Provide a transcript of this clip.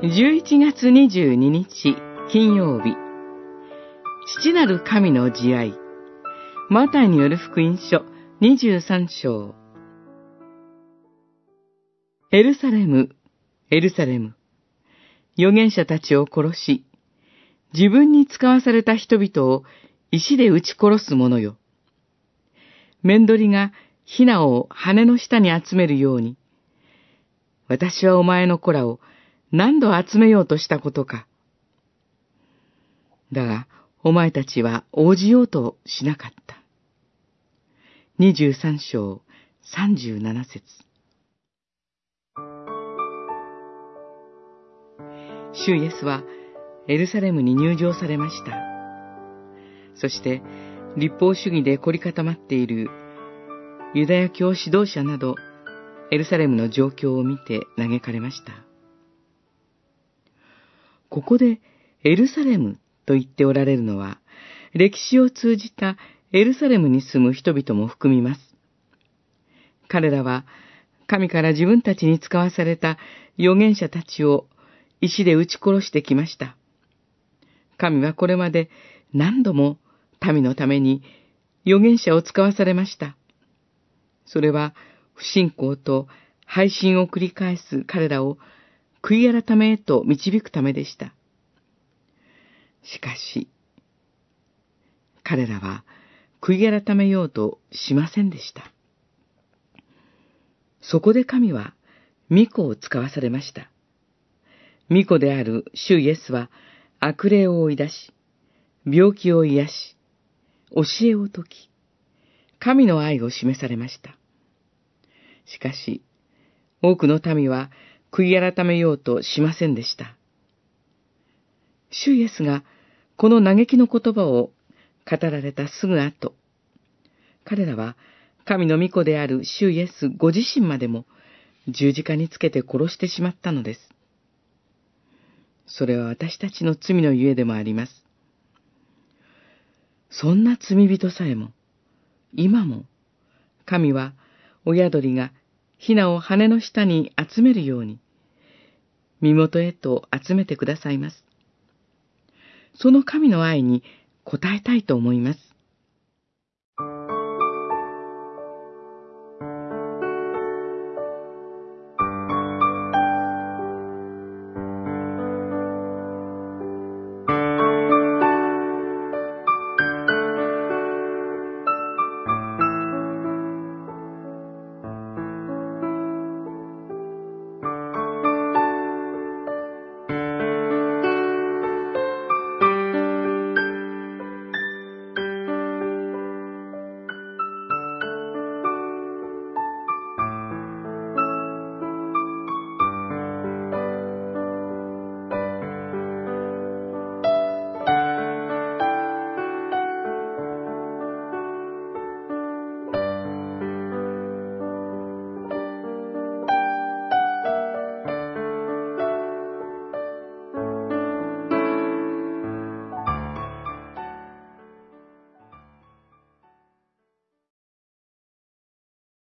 11月22日金曜日父なる神の慈愛マタイによる福音書23章エルサレム、エルサレム。預言者たちを殺し、自分に使わされた人々を石で撃ち殺す者よ。面取りがヒナを羽の下に集めるように、私はお前の子らを何度集めようとしたことか。だが、お前たちは応じようとしなかった。二十三章三十七節主イエスはエルサレムに入場されました。そして、立法主義で凝り固まっているユダヤ教指導者など、エルサレムの状況を見て嘆かれました。ここでエルサレムと言っておられるのは、歴史を通じたエルサレムに住む人々も含みます。彼らは神から自分たちに使わされた預言者たちを石で撃ち殺してきました。神はこれまで何度も民のために預言者を使わされました。それは不信仰と配信を繰り返す彼らを悔い改めへと導くためでした。しかし、彼らは悔い改めようとしませんでした。そこで神は巫女を使わされました。巫女である主イエスは悪霊を追い出し、病気を癒し、教えを説き、神の愛を示されました。しかし、多くの民は悔い改めようとしませんでした。主イエスがこの嘆きの言葉を語られたすぐ後、彼らは神の御子である主イエスご自身までも十字架につけて殺してしまったのです。それは私たちの罪のゆえでもあります。そんな罪人さえも、今も、神は親鳥がヒナを羽の下に集めるように、身元へと集めてくださいます。その神の愛に応えたいと思います。